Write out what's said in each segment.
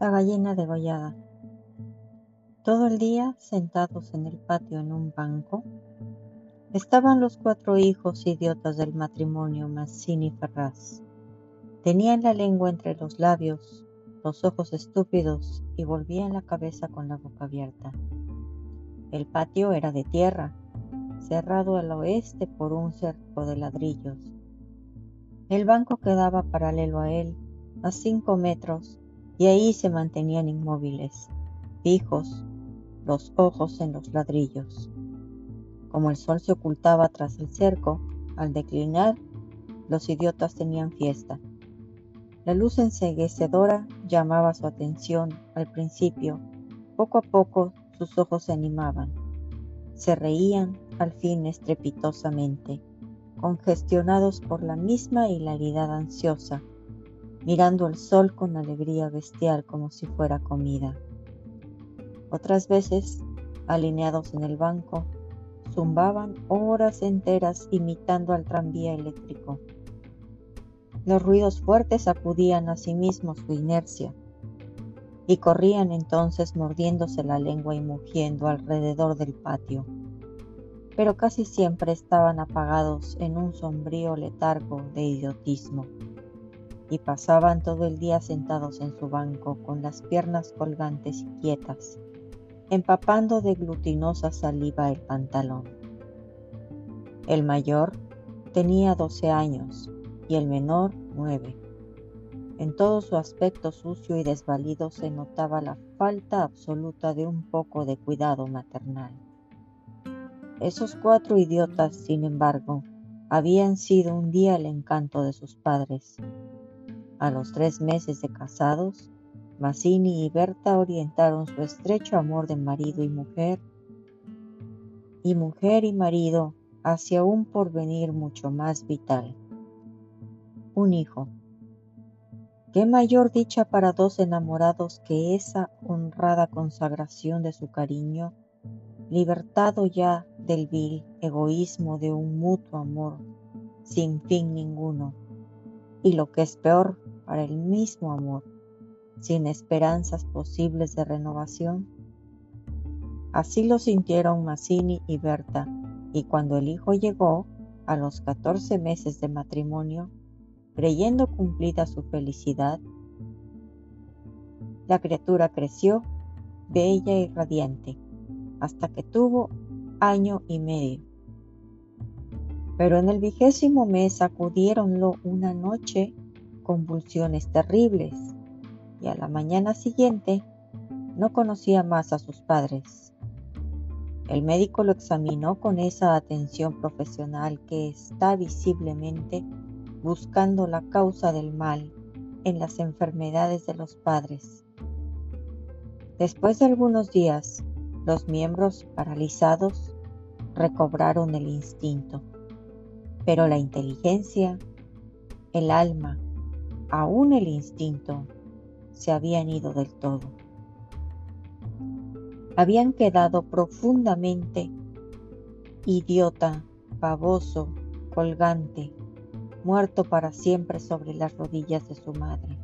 La gallina degollada. Todo el día, sentados en el patio en un banco, estaban los cuatro hijos idiotas del matrimonio Mazzini Ferraz. Tenían la lengua entre los labios, los ojos estúpidos y volvían la cabeza con la boca abierta. El patio era de tierra, cerrado al oeste por un cerco de ladrillos. El banco quedaba paralelo a él, a cinco metros, y ahí se mantenían inmóviles, fijos, los ojos en los ladrillos. Como el sol se ocultaba tras el cerco, al declinar, los idiotas tenían fiesta. La luz enseguecedora llamaba su atención al principio. Poco a poco sus ojos se animaban. Se reían al fin estrepitosamente, congestionados por la misma hilaridad ansiosa mirando el sol con alegría bestial como si fuera comida. Otras veces, alineados en el banco, zumbaban horas enteras imitando al tranvía eléctrico. Los ruidos fuertes sacudían a sí mismos su inercia y corrían entonces mordiéndose la lengua y mugiendo alrededor del patio, pero casi siempre estaban apagados en un sombrío letargo de idiotismo y pasaban todo el día sentados en su banco con las piernas colgantes y quietas, empapando de glutinosa saliva el pantalón. El mayor tenía doce años y el menor nueve. En todo su aspecto sucio y desvalido se notaba la falta absoluta de un poco de cuidado maternal. Esos cuatro idiotas, sin embargo, habían sido un día el encanto de sus padres a los tres meses de casados, Mazzini y Berta orientaron su estrecho amor de marido y mujer y mujer y marido hacia un porvenir mucho más vital. Un hijo. ¿Qué mayor dicha para dos enamorados que esa honrada consagración de su cariño, libertado ya del vil egoísmo de un mutuo amor sin fin ninguno? Y lo que es peor, para el mismo amor, sin esperanzas posibles de renovación? Así lo sintieron Mazzini y Berta, y cuando el hijo llegó, a los 14 meses de matrimonio, creyendo cumplida su felicidad, la criatura creció, bella y radiante, hasta que tuvo año y medio. Pero en el vigésimo mes acudiéronlo una noche convulsiones terribles y a la mañana siguiente no conocía más a sus padres. El médico lo examinó con esa atención profesional que está visiblemente buscando la causa del mal en las enfermedades de los padres. Después de algunos días, los miembros paralizados recobraron el instinto, pero la inteligencia, el alma aún el instinto, se habían ido del todo. Habían quedado profundamente idiota, baboso, colgante, muerto para siempre sobre las rodillas de su madre.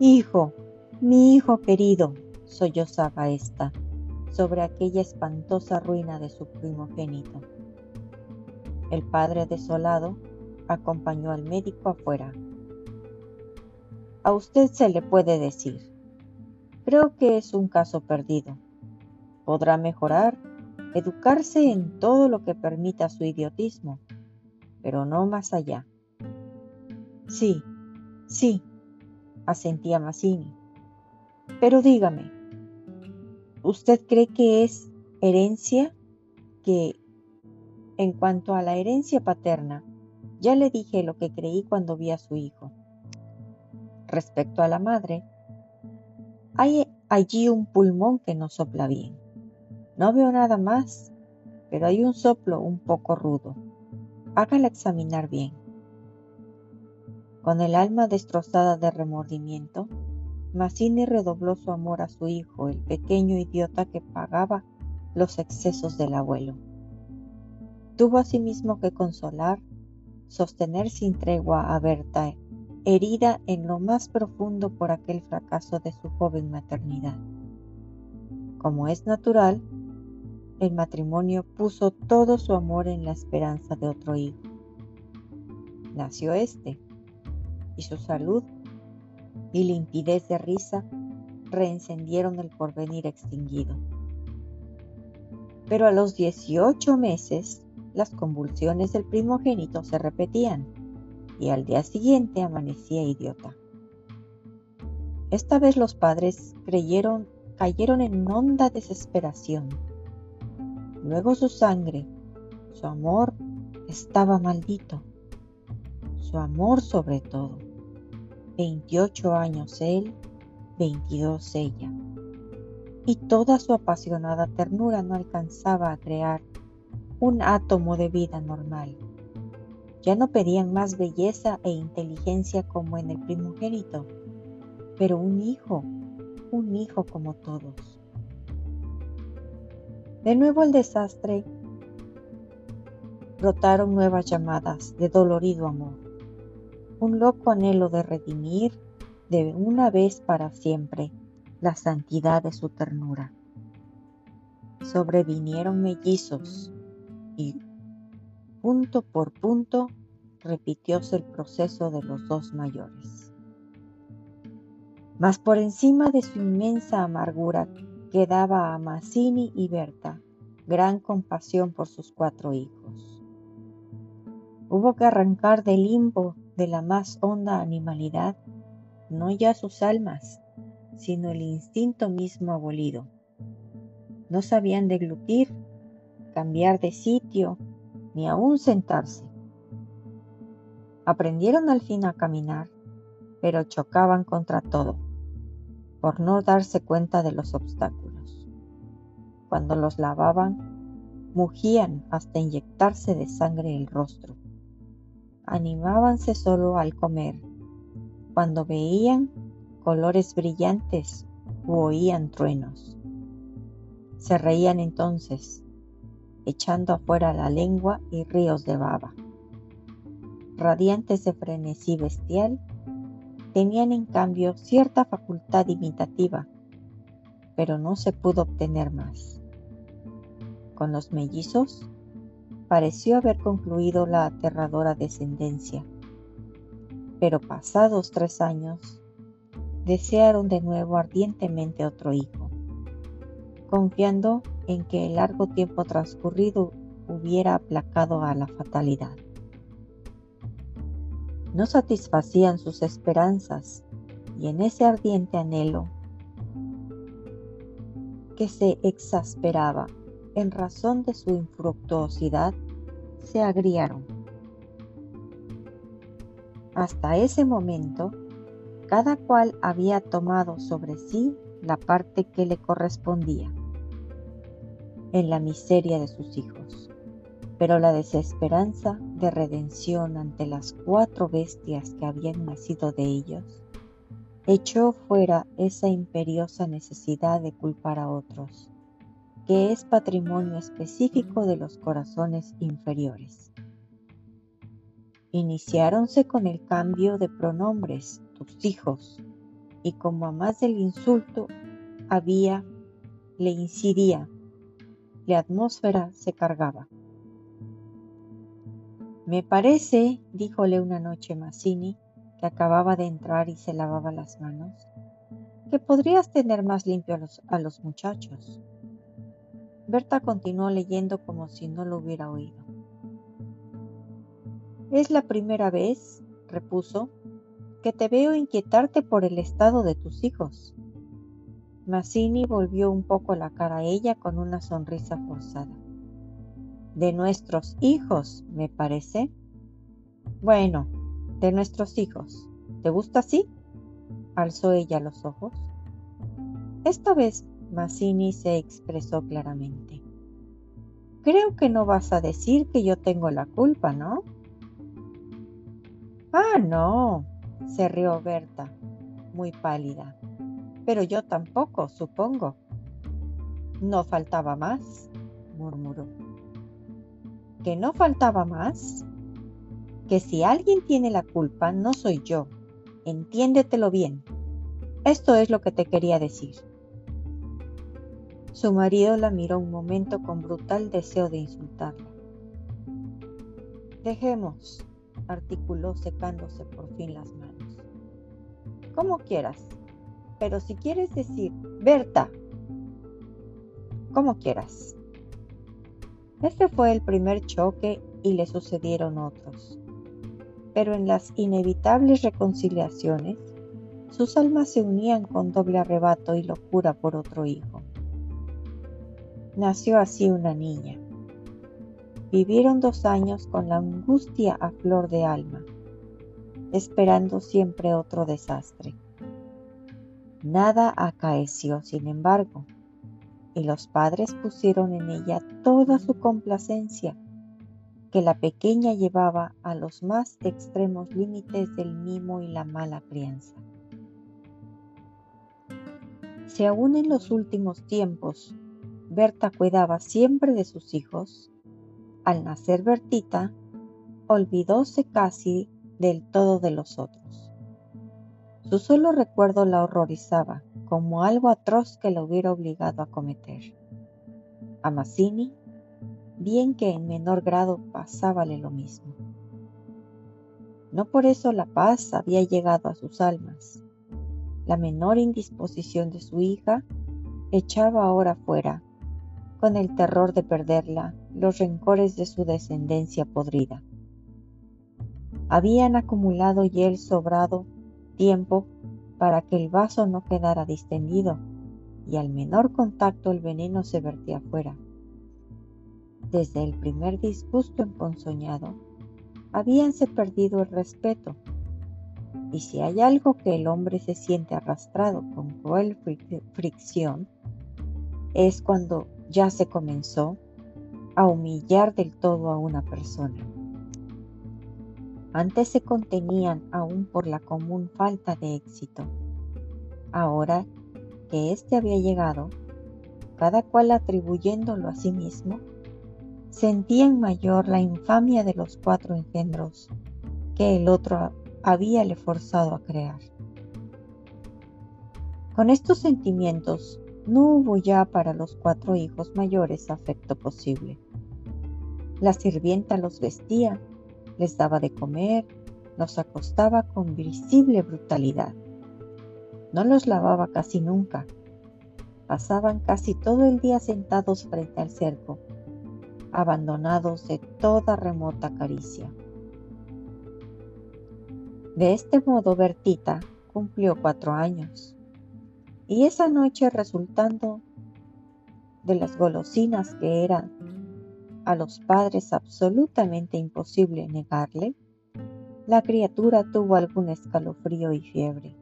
Hijo, mi hijo querido, sollozaba ésta sobre aquella espantosa ruina de su primogénito. El padre desolado acompañó al médico afuera. A usted se le puede decir, creo que es un caso perdido. Podrá mejorar, educarse en todo lo que permita su idiotismo, pero no más allá. Sí, sí, asentía Mazzini. Pero dígame, ¿usted cree que es herencia? Que, en cuanto a la herencia paterna, ya le dije lo que creí cuando vi a su hijo. Respecto a la madre, hay allí un pulmón que no sopla bien. No veo nada más, pero hay un soplo un poco rudo. Hágala examinar bien. Con el alma destrozada de remordimiento, Mazzini redobló su amor a su hijo, el pequeño idiota que pagaba los excesos del abuelo. Tuvo asimismo que consolar sostener sin tregua a Berta herida en lo más profundo por aquel fracaso de su joven maternidad. Como es natural, el matrimonio puso todo su amor en la esperanza de otro hijo. Nació este, y su salud y limpidez de risa reencendieron el porvenir extinguido. Pero a los 18 meses, las convulsiones del primogénito se repetían y al día siguiente amanecía idiota. Esta vez los padres creyeron, cayeron en honda desesperación. Luego su sangre, su amor estaba maldito. Su amor sobre todo. 28 años él, 22 ella. Y toda su apasionada ternura no alcanzaba a crear un átomo de vida normal. Ya no pedían más belleza e inteligencia como en el primogénito, pero un hijo, un hijo como todos. De nuevo el desastre, brotaron nuevas llamadas de dolorido amor un loco anhelo de redimir de una vez para siempre la santidad de su ternura. Sobrevinieron mellizos y punto por punto repitióse el proceso de los dos mayores. Mas por encima de su inmensa amargura quedaba a Mazzini y Berta gran compasión por sus cuatro hijos. Hubo que arrancar del limbo de la más honda animalidad, no ya sus almas, sino el instinto mismo abolido. No sabían deglutir, cambiar de sitio, ni aún sentarse. Aprendieron al fin a caminar, pero chocaban contra todo, por no darse cuenta de los obstáculos. Cuando los lavaban, mugían hasta inyectarse de sangre el rostro animábanse solo al comer, cuando veían colores brillantes u oían truenos. Se reían entonces, echando afuera la lengua y ríos de baba. Radiantes de frenesí bestial, tenían en cambio cierta facultad imitativa, pero no se pudo obtener más. Con los mellizos pareció haber concluido la aterradora descendencia. Pero pasados tres años, desearon de nuevo ardientemente otro hijo, confiando en que el largo tiempo transcurrido hubiera aplacado a la fatalidad. No satisfacían sus esperanzas y en ese ardiente anhelo que se exasperaba en razón de su infructuosidad, se agriaron. Hasta ese momento, cada cual había tomado sobre sí la parte que le correspondía en la miseria de sus hijos. Pero la desesperanza de redención ante las cuatro bestias que habían nacido de ellos echó fuera esa imperiosa necesidad de culpar a otros que es patrimonio específico de los corazones inferiores. Iniciáronse con el cambio de pronombres, tus hijos, y como a más del insulto había, le incidía, la atmósfera se cargaba. Me parece, díjole una noche Mazzini, que acababa de entrar y se lavaba las manos, que podrías tener más limpio a los muchachos. Berta continuó leyendo como si no lo hubiera oído. Es la primera vez, repuso, que te veo inquietarte por el estado de tus hijos. Mazzini volvió un poco la cara a ella con una sonrisa forzada. De nuestros hijos, me parece. Bueno, de nuestros hijos. ¿Te gusta así? Alzó ella los ojos. Esta vez Mazzini se expresó claramente. Creo que no vas a decir que yo tengo la culpa, ¿no? Ah, no, se rió Berta, muy pálida. Pero yo tampoco, supongo. No faltaba más, murmuró. ¿Que no faltaba más? Que si alguien tiene la culpa, no soy yo, entiéndetelo bien. Esto es lo que te quería decir. Su marido la miró un momento con brutal deseo de insultarla. Dejemos, articuló secándose por fin las manos. Como quieras, pero si quieres decir, Berta, como quieras. Este fue el primer choque y le sucedieron otros. Pero en las inevitables reconciliaciones, sus almas se unían con doble arrebato y locura por otro hijo. Nació así una niña. Vivieron dos años con la angustia a flor de alma, esperando siempre otro desastre. Nada acaeció, sin embargo, y los padres pusieron en ella toda su complacencia, que la pequeña llevaba a los más extremos límites del mimo y la mala crianza. Si aún en los últimos tiempos Berta cuidaba siempre de sus hijos, al nacer Bertita, olvidóse casi del todo de los otros. Su solo recuerdo la horrorizaba como algo atroz que la hubiera obligado a cometer. A Mazzini, bien que en menor grado pasábale lo mismo. No por eso la paz había llegado a sus almas. La menor indisposición de su hija echaba ahora fuera con el terror de perderla, los rencores de su descendencia podrida. Habían acumulado y el sobrado tiempo para que el vaso no quedara distendido y al menor contacto el veneno se vertía afuera. Desde el primer disgusto emponzoñado, habíanse perdido el respeto, y si hay algo que el hombre se siente arrastrado con cruel fricción, es cuando ya se comenzó a humillar del todo a una persona. Antes se contenían aún por la común falta de éxito. Ahora que éste había llegado, cada cual atribuyéndolo a sí mismo, sentían mayor la infamia de los cuatro engendros que el otro habíale forzado a crear. Con estos sentimientos no hubo ya para los cuatro hijos mayores afecto posible. La sirvienta los vestía, les daba de comer, los acostaba con visible brutalidad. No los lavaba casi nunca. Pasaban casi todo el día sentados frente al cerco, abandonados de toda remota caricia. De este modo Bertita cumplió cuatro años y esa noche resultando de las golosinas que eran a los padres absolutamente imposible negarle, la criatura tuvo algún escalofrío y fiebre,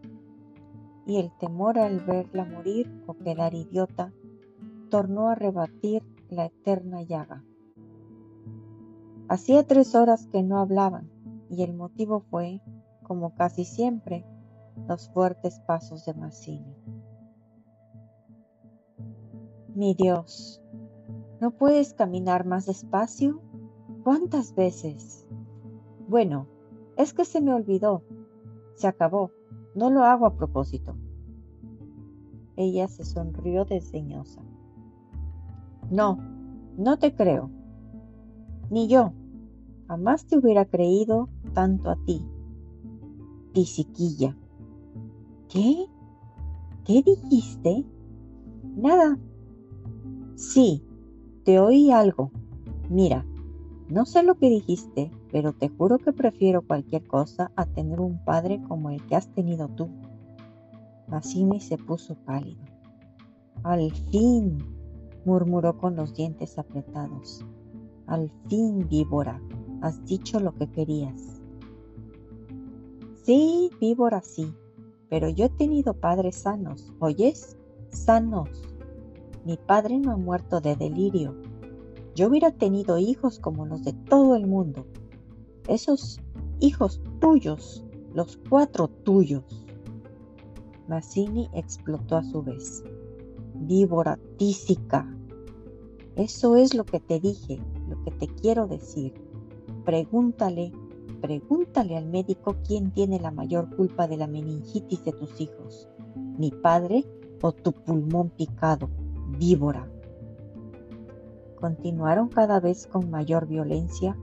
y el temor al verla morir o quedar idiota tornó a rebatir la eterna llaga. Hacía tres horas que no hablaban, y el motivo fue, como casi siempre, los fuertes pasos de Mazzini. Mi Dios, ¿no puedes caminar más despacio? ¿Cuántas veces? Bueno, es que se me olvidó. Se acabó. No lo hago a propósito. Ella se sonrió desdeñosa. No, no te creo. Ni yo. Jamás te hubiera creído tanto a ti. Tisiquilla. ¿Qué? ¿Qué dijiste? Nada, Sí, te oí algo. Mira, no sé lo que dijiste, pero te juro que prefiero cualquier cosa a tener un padre como el que has tenido tú. Mazzini se puso pálido. Al fin, murmuró con los dientes apretados. Al fin, víbora, has dicho lo que querías. Sí, víbora, sí, pero yo he tenido padres sanos, ¿oyes? Sanos mi padre no ha muerto de delirio. Yo hubiera tenido hijos como los de todo el mundo. Esos hijos tuyos, los cuatro tuyos. Mazzini explotó a su vez. Víbora tísica. Eso es lo que te dije, lo que te quiero decir. Pregúntale, pregúntale al médico quién tiene la mayor culpa de la meningitis de tus hijos, mi padre o tu pulmón picado, víbora. Continuaron cada vez con mayor violencia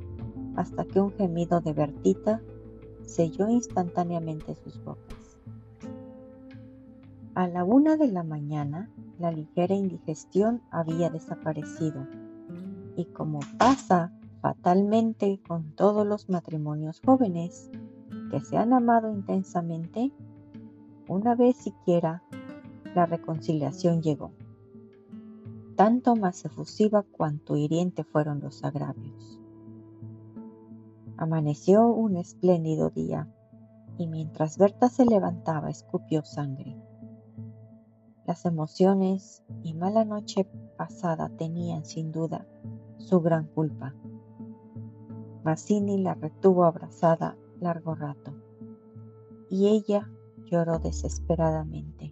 hasta que un gemido de Bertita selló instantáneamente sus bocas. A la una de la mañana, la ligera indigestión había desaparecido y como pasa fatalmente con todos los matrimonios jóvenes que se han amado intensamente, una vez siquiera la reconciliación llegó. Tanto más efusiva cuanto hiriente fueron los agravios. Amaneció un espléndido día y mientras Berta se levantaba escupió sangre. Las emociones y mala noche pasada tenían sin duda su gran culpa. Mazzini la retuvo abrazada largo rato y ella lloró desesperadamente,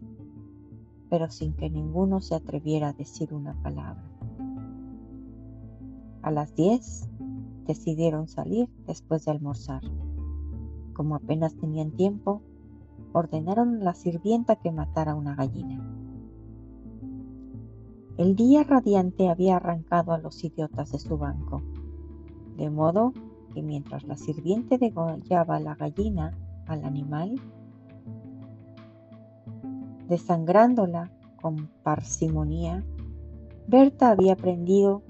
pero sin que ninguno se atreviera a decir una palabra. A las diez decidieron salir después de almorzar. Como apenas tenían tiempo, ordenaron a la sirvienta que matara una gallina. El día radiante había arrancado a los idiotas de su banco, de modo que mientras la sirviente degollaba la gallina al animal, desangrándola con parsimonía, Berta había aprendido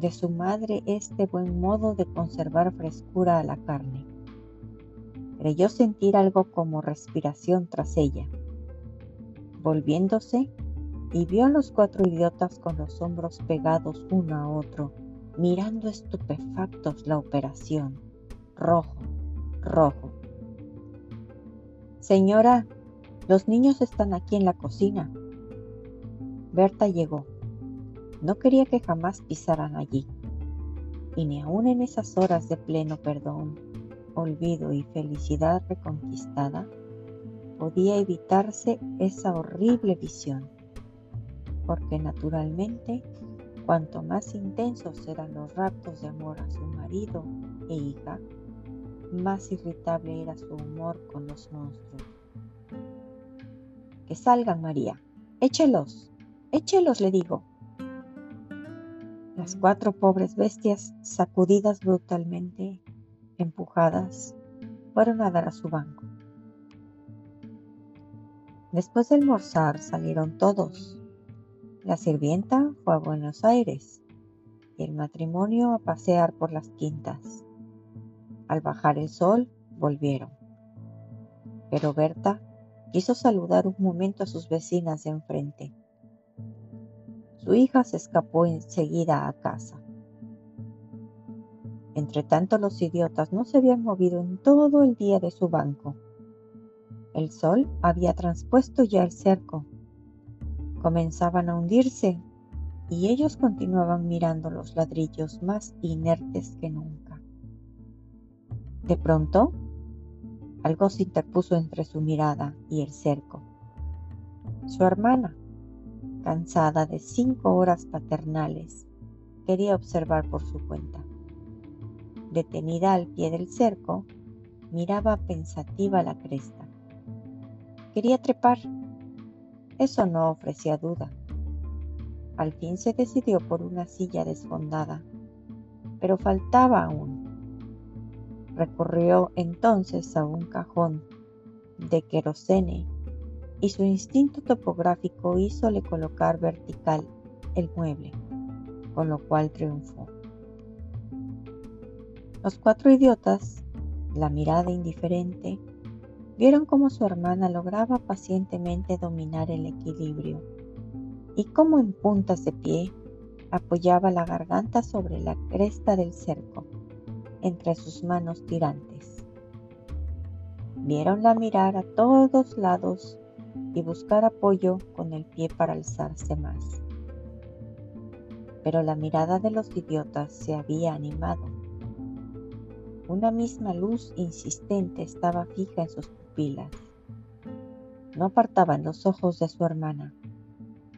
de su madre este buen modo de conservar frescura a la carne. Creyó sentir algo como respiración tras ella. Volviéndose, y vio a los cuatro idiotas con los hombros pegados uno a otro, mirando estupefactos la operación. Rojo, rojo. Señora, los niños están aquí en la cocina. Berta llegó. No quería que jamás pisaran allí. Y ni aun en esas horas de pleno perdón, olvido y felicidad reconquistada, podía evitarse esa horrible visión porque naturalmente cuanto más intensos eran los raptos de amor a su marido e hija, más irritable era su humor con los monstruos. Que salgan, María. Échelos. Échelos, le digo. Las cuatro pobres bestias, sacudidas brutalmente, empujadas, fueron a dar a su banco. Después de almorzar salieron todos, la sirvienta fue a Buenos Aires y el matrimonio a pasear por las quintas. Al bajar el sol, volvieron. Pero Berta quiso saludar un momento a sus vecinas de enfrente. Su hija se escapó enseguida a casa. Entre tanto, los idiotas no se habían movido en todo el día de su banco. El sol había transpuesto ya el cerco comenzaban a hundirse y ellos continuaban mirando los ladrillos más inertes que nunca. De pronto, algo se interpuso entre su mirada y el cerco. Su hermana, cansada de cinco horas paternales, quería observar por su cuenta. Detenida al pie del cerco, miraba pensativa la cresta. Quería trepar, eso no ofrecía duda. Al fin se decidió por una silla desfondada, pero faltaba aún. Recurrió entonces a un cajón de querosene y su instinto topográfico hízole colocar vertical el mueble, con lo cual triunfó. Los cuatro idiotas, la mirada indiferente, Vieron cómo su hermana lograba pacientemente dominar el equilibrio y cómo en puntas de pie apoyaba la garganta sobre la cresta del cerco entre sus manos tirantes. Vieronla mirar a todos lados y buscar apoyo con el pie para alzarse más. Pero la mirada de los idiotas se había animado. Una misma luz insistente estaba fija en sus no apartaban los ojos de su hermana,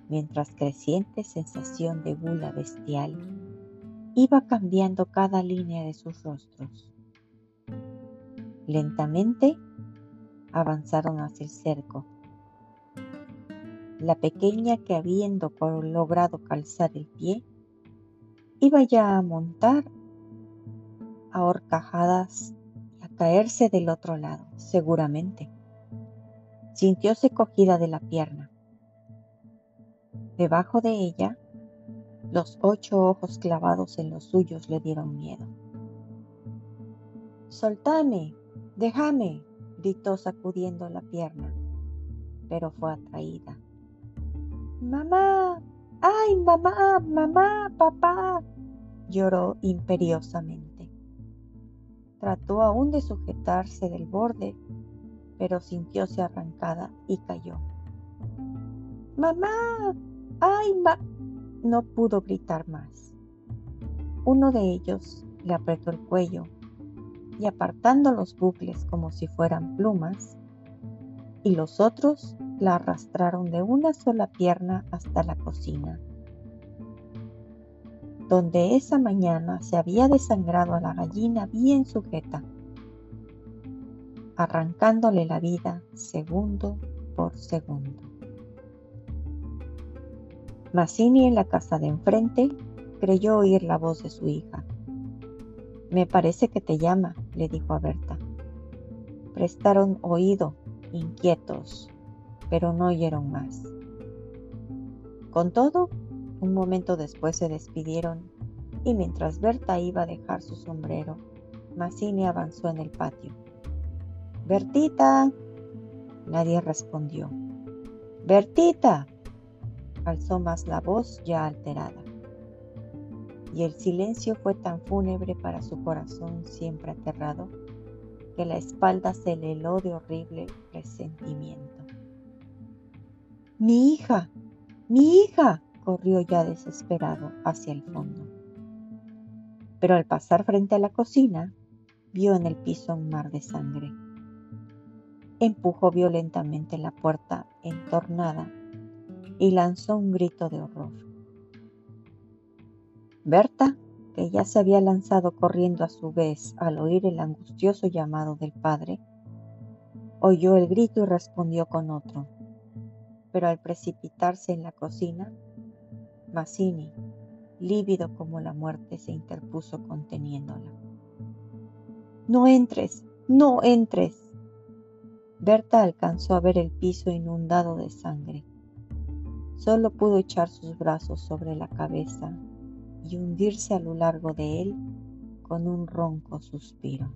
mientras creciente sensación de gula bestial iba cambiando cada línea de sus rostros. Lentamente avanzaron hacia el cerco. La pequeña que habiendo logrado calzar el pie, iba ya a montar a horcajadas y a caerse del otro lado, seguramente. Sintióse cogida de la pierna. Debajo de ella, los ocho ojos clavados en los suyos le dieron miedo. Soltame, déjame, gritó sacudiendo la pierna, pero fue atraída. Mamá, ay, mamá, mamá, papá, lloró imperiosamente. Trató aún de sujetarse del borde, pero sintióse arrancada y cayó. Mamá, ay, ma... No pudo gritar más. Uno de ellos le apretó el cuello y apartando los bucles como si fueran plumas, y los otros la arrastraron de una sola pierna hasta la cocina, donde esa mañana se había desangrado a la gallina bien sujeta, arrancándole la vida segundo por segundo. Mazzini en la casa de enfrente creyó oír la voz de su hija. Me parece que te llama, le dijo a Berta. Prestaron oído, inquietos, pero no oyeron más. Con todo, un momento después se despidieron y mientras Berta iba a dejar su sombrero, Mazzini avanzó en el patio. Bertita. Nadie respondió. Bertita. Alzó más la voz ya alterada y el silencio fue tan fúnebre para su corazón siempre aterrado que la espalda se le heló de horrible resentimiento. Mi hija, mi hija, corrió ya desesperado hacia el fondo. Pero al pasar frente a la cocina, vio en el piso un mar de sangre. Empujó violentamente la puerta entornada y lanzó un grito de horror. Berta, que ya se había lanzado corriendo a su vez al oír el angustioso llamado del padre, oyó el grito y respondió con otro. Pero al precipitarse en la cocina, Mazzini, lívido como la muerte, se interpuso conteniéndola. No entres, no entres. Berta alcanzó a ver el piso inundado de sangre. Solo pudo echar sus brazos sobre la cabeza y hundirse a lo largo de él con un ronco suspiro.